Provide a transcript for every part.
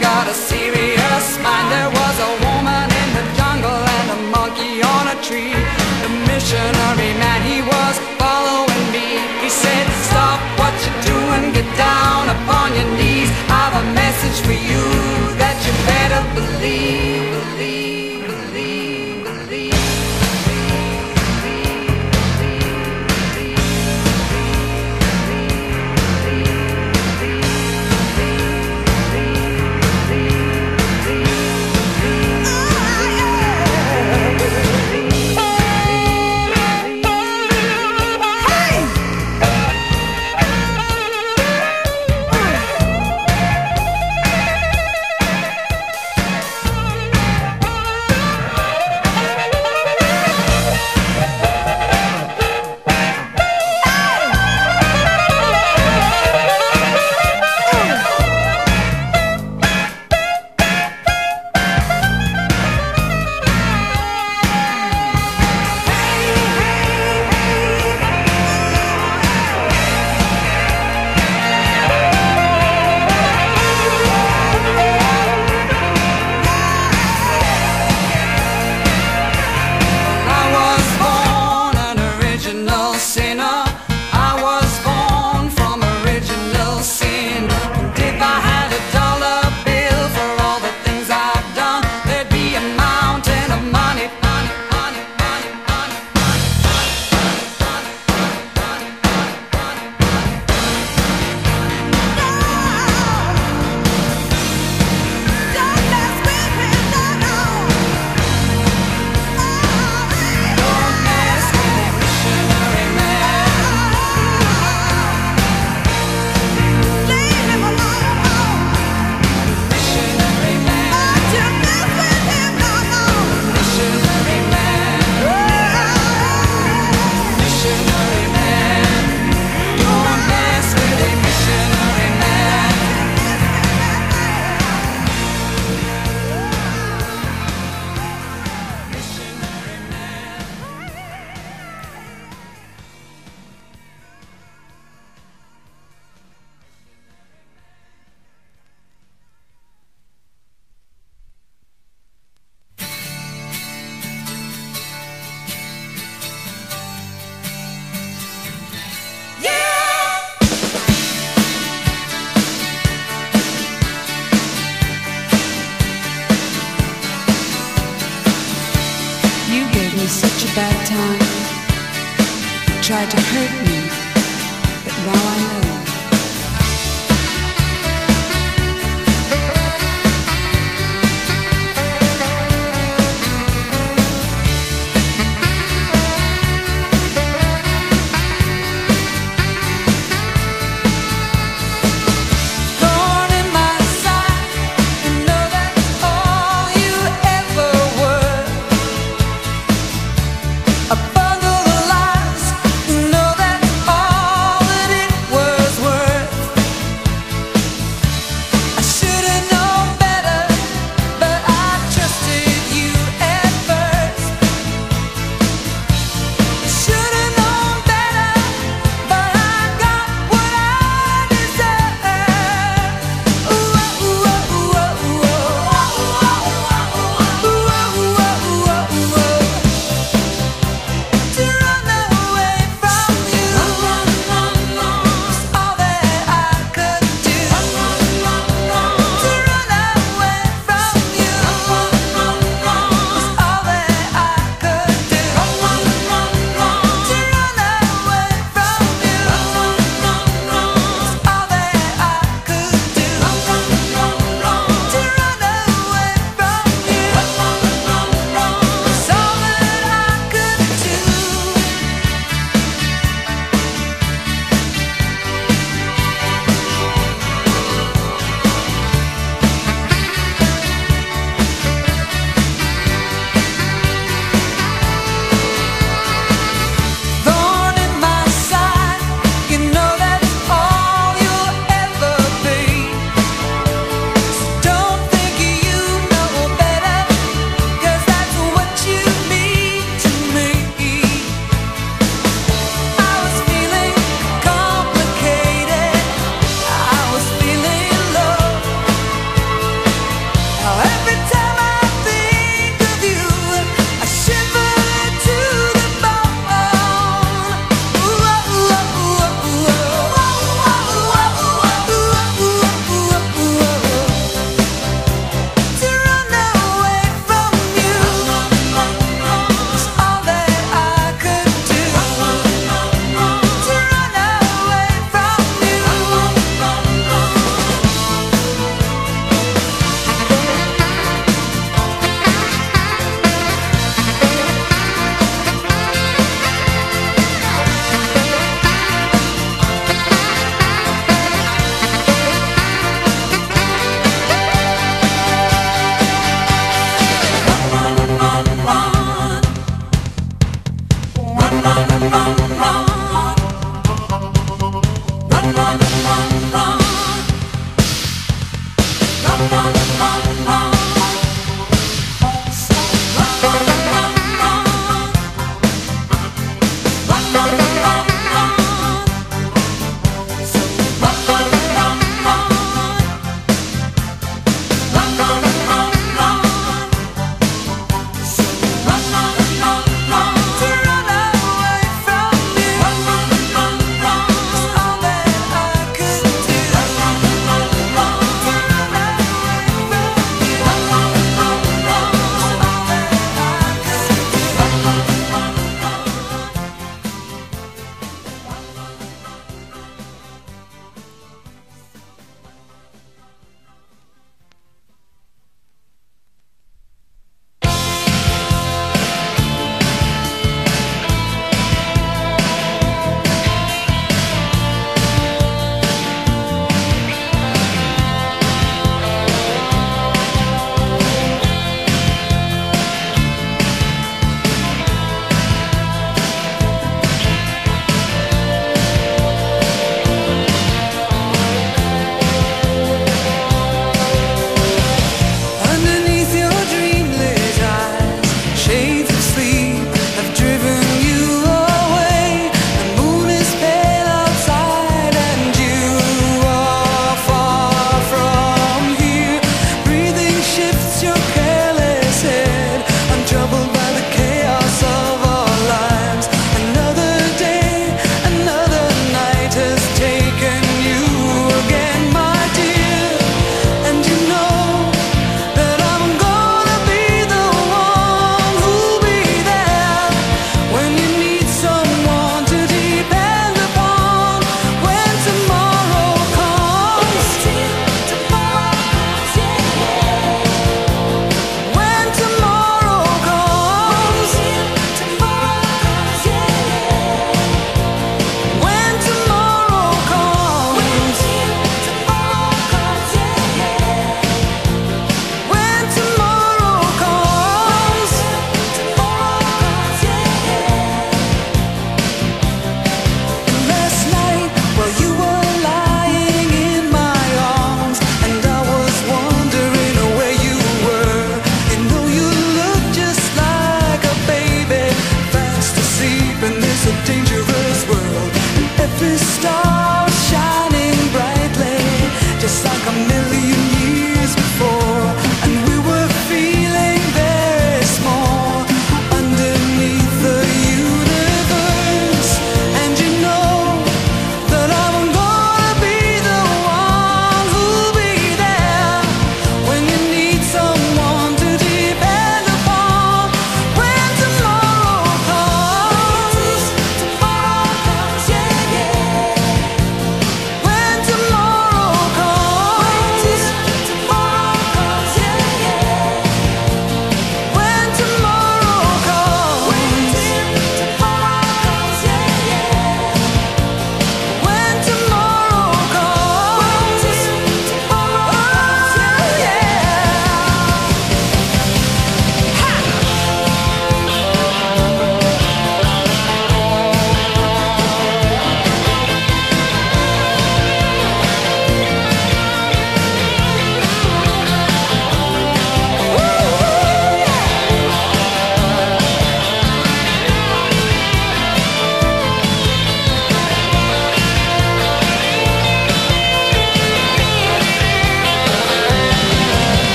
got a serious mind. There was a woman in the jungle and a monkey on a tree. The missionary man, he was following me. He said, stop what you're doing, get down upon your knees. I've a message for you that you better believe.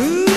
Ooh.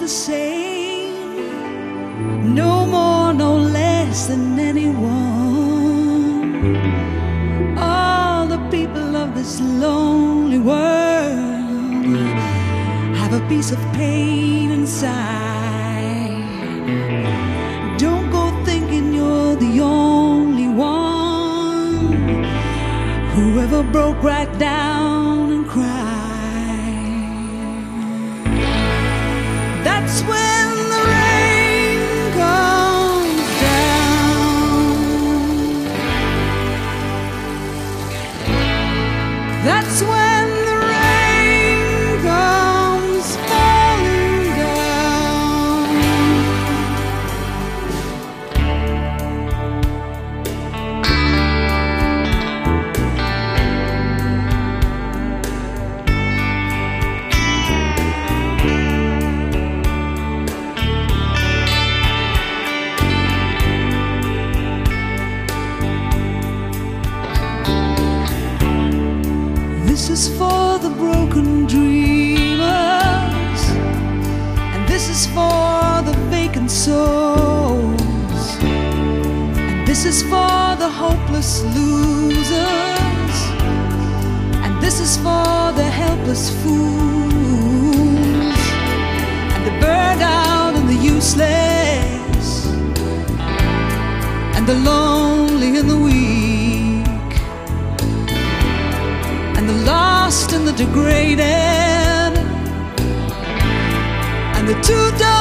The same, no more, no less than anyone. All the people of this lonely world have a piece of pain inside. Don't go thinking you're the only one. Whoever broke right down broken dreamers, and this is for the vacant souls, and this is for the hopeless losers, and this is for the helpless fools, and the burned out and the useless, and the lonely and the weak lost and the degraded, and the two dumb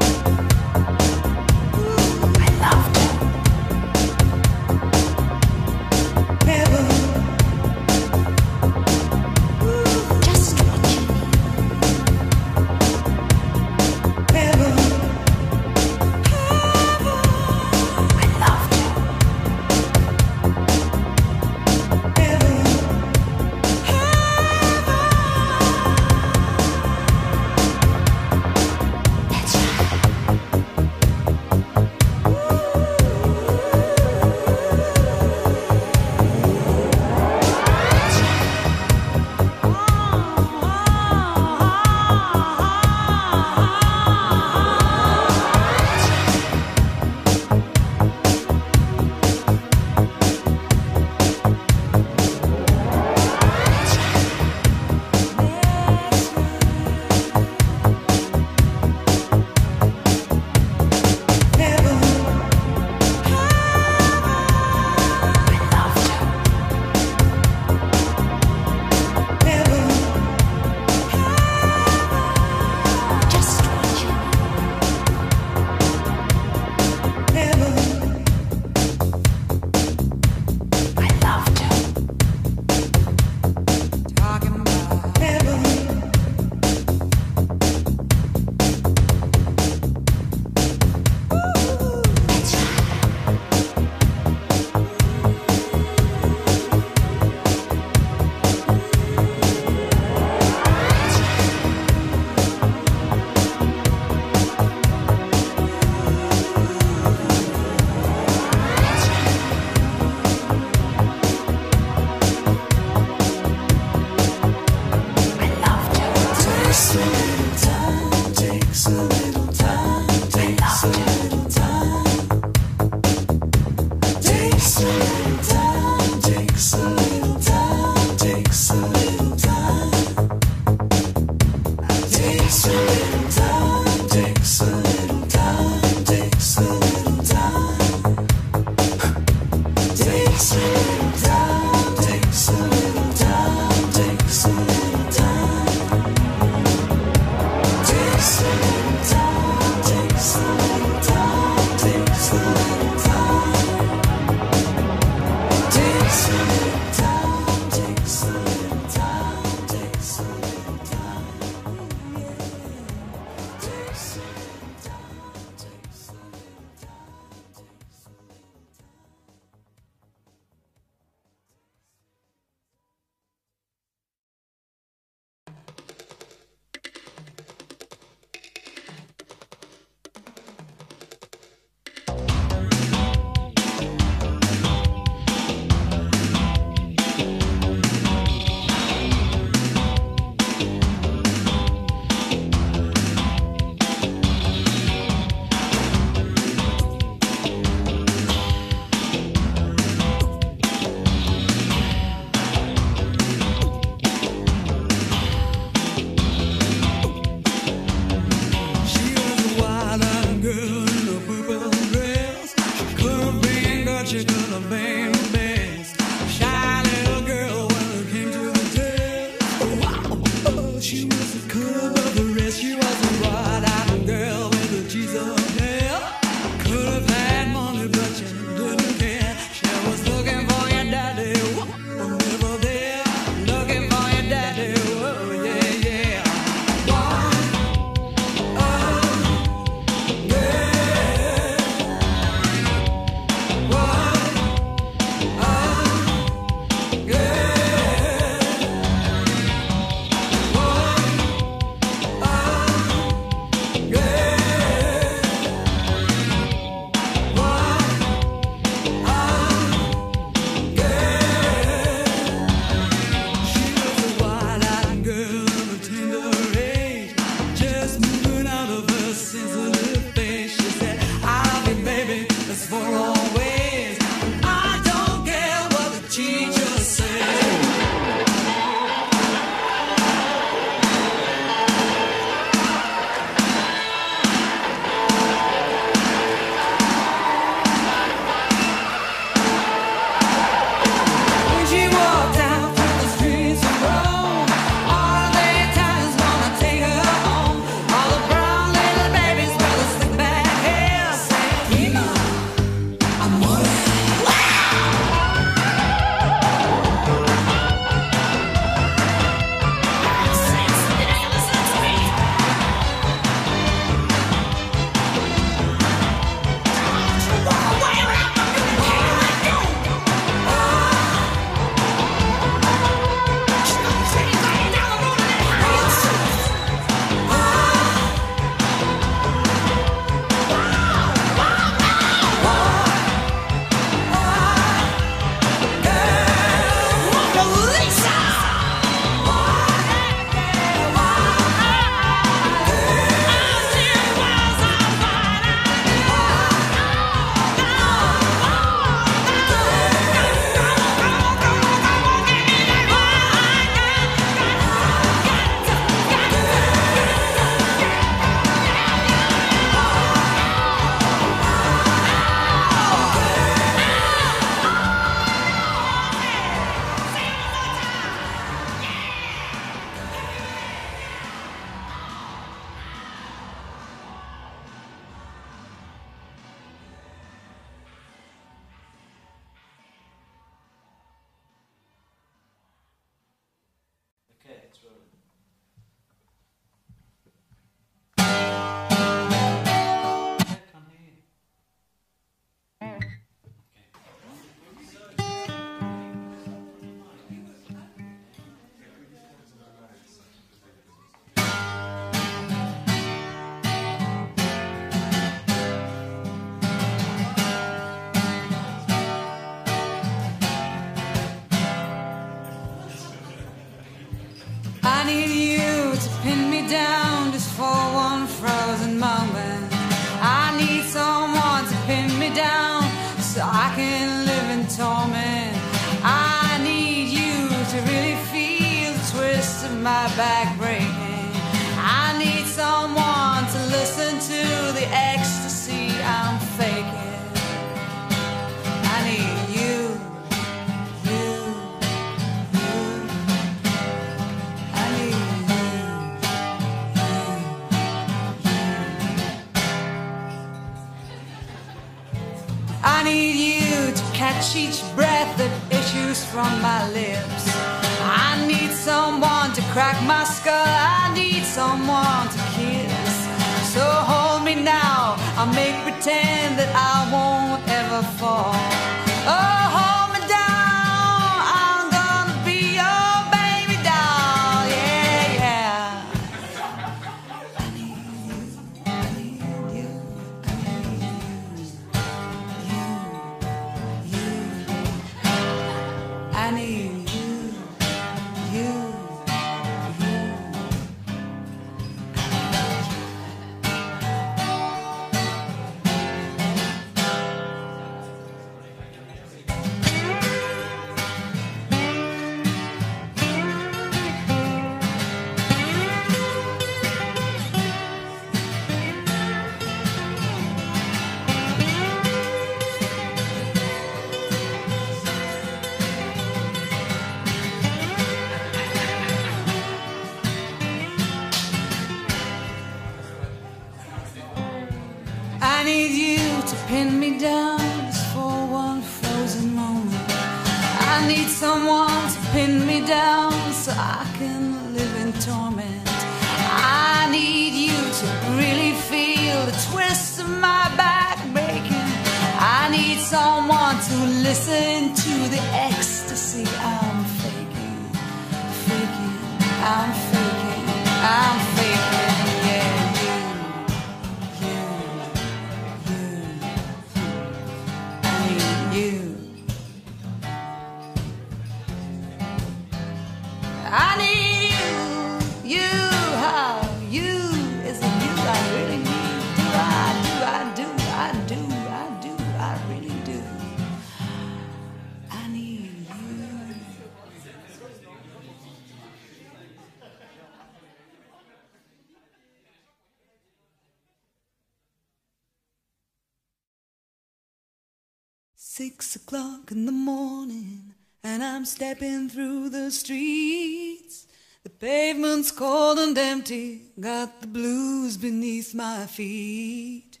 Six o'clock in the morning, and I'm stepping through the streets. The pavement's cold and empty, got the blues beneath my feet.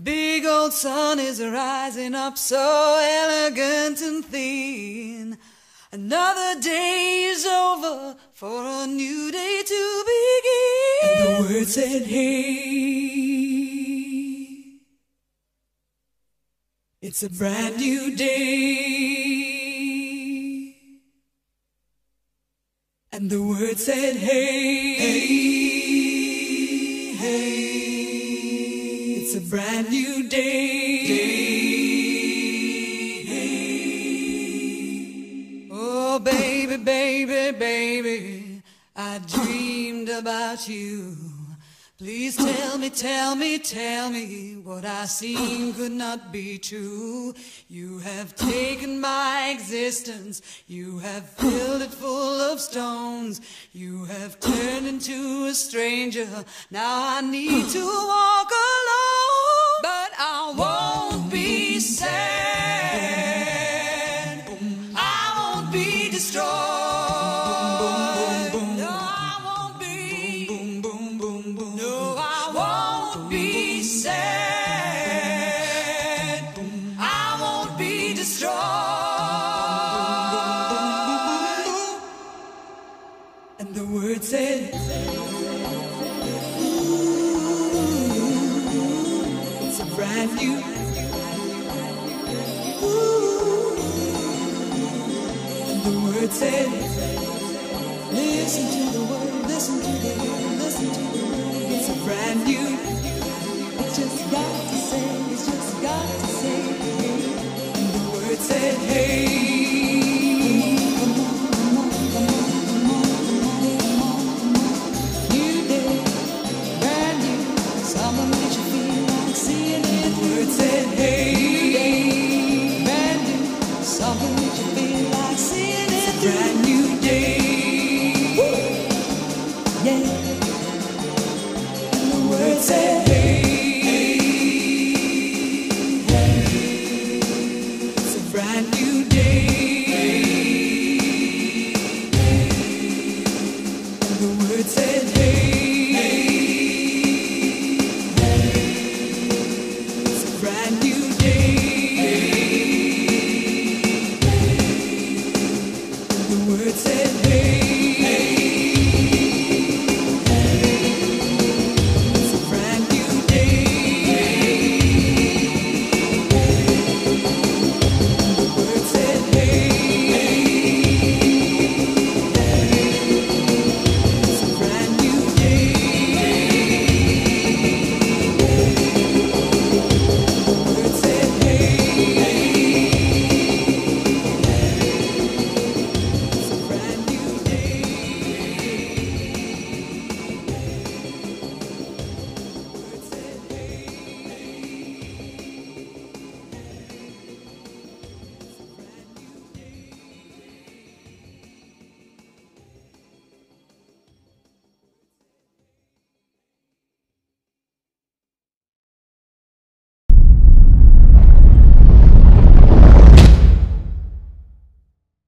Big old sun is rising up so elegant and thin. Another day is over for a new day to begin. And the word said, hey. It's a brand new day. And the word said, hey, hey, hey. It's a brand new day. day hey. Oh, baby, baby, baby. I dreamed about you. Please tell me, tell me, tell me what I seen could not be true. You have taken my existence, you have filled it full of stones, you have turned into a stranger. Now I need to walk alone, but I won't be sad.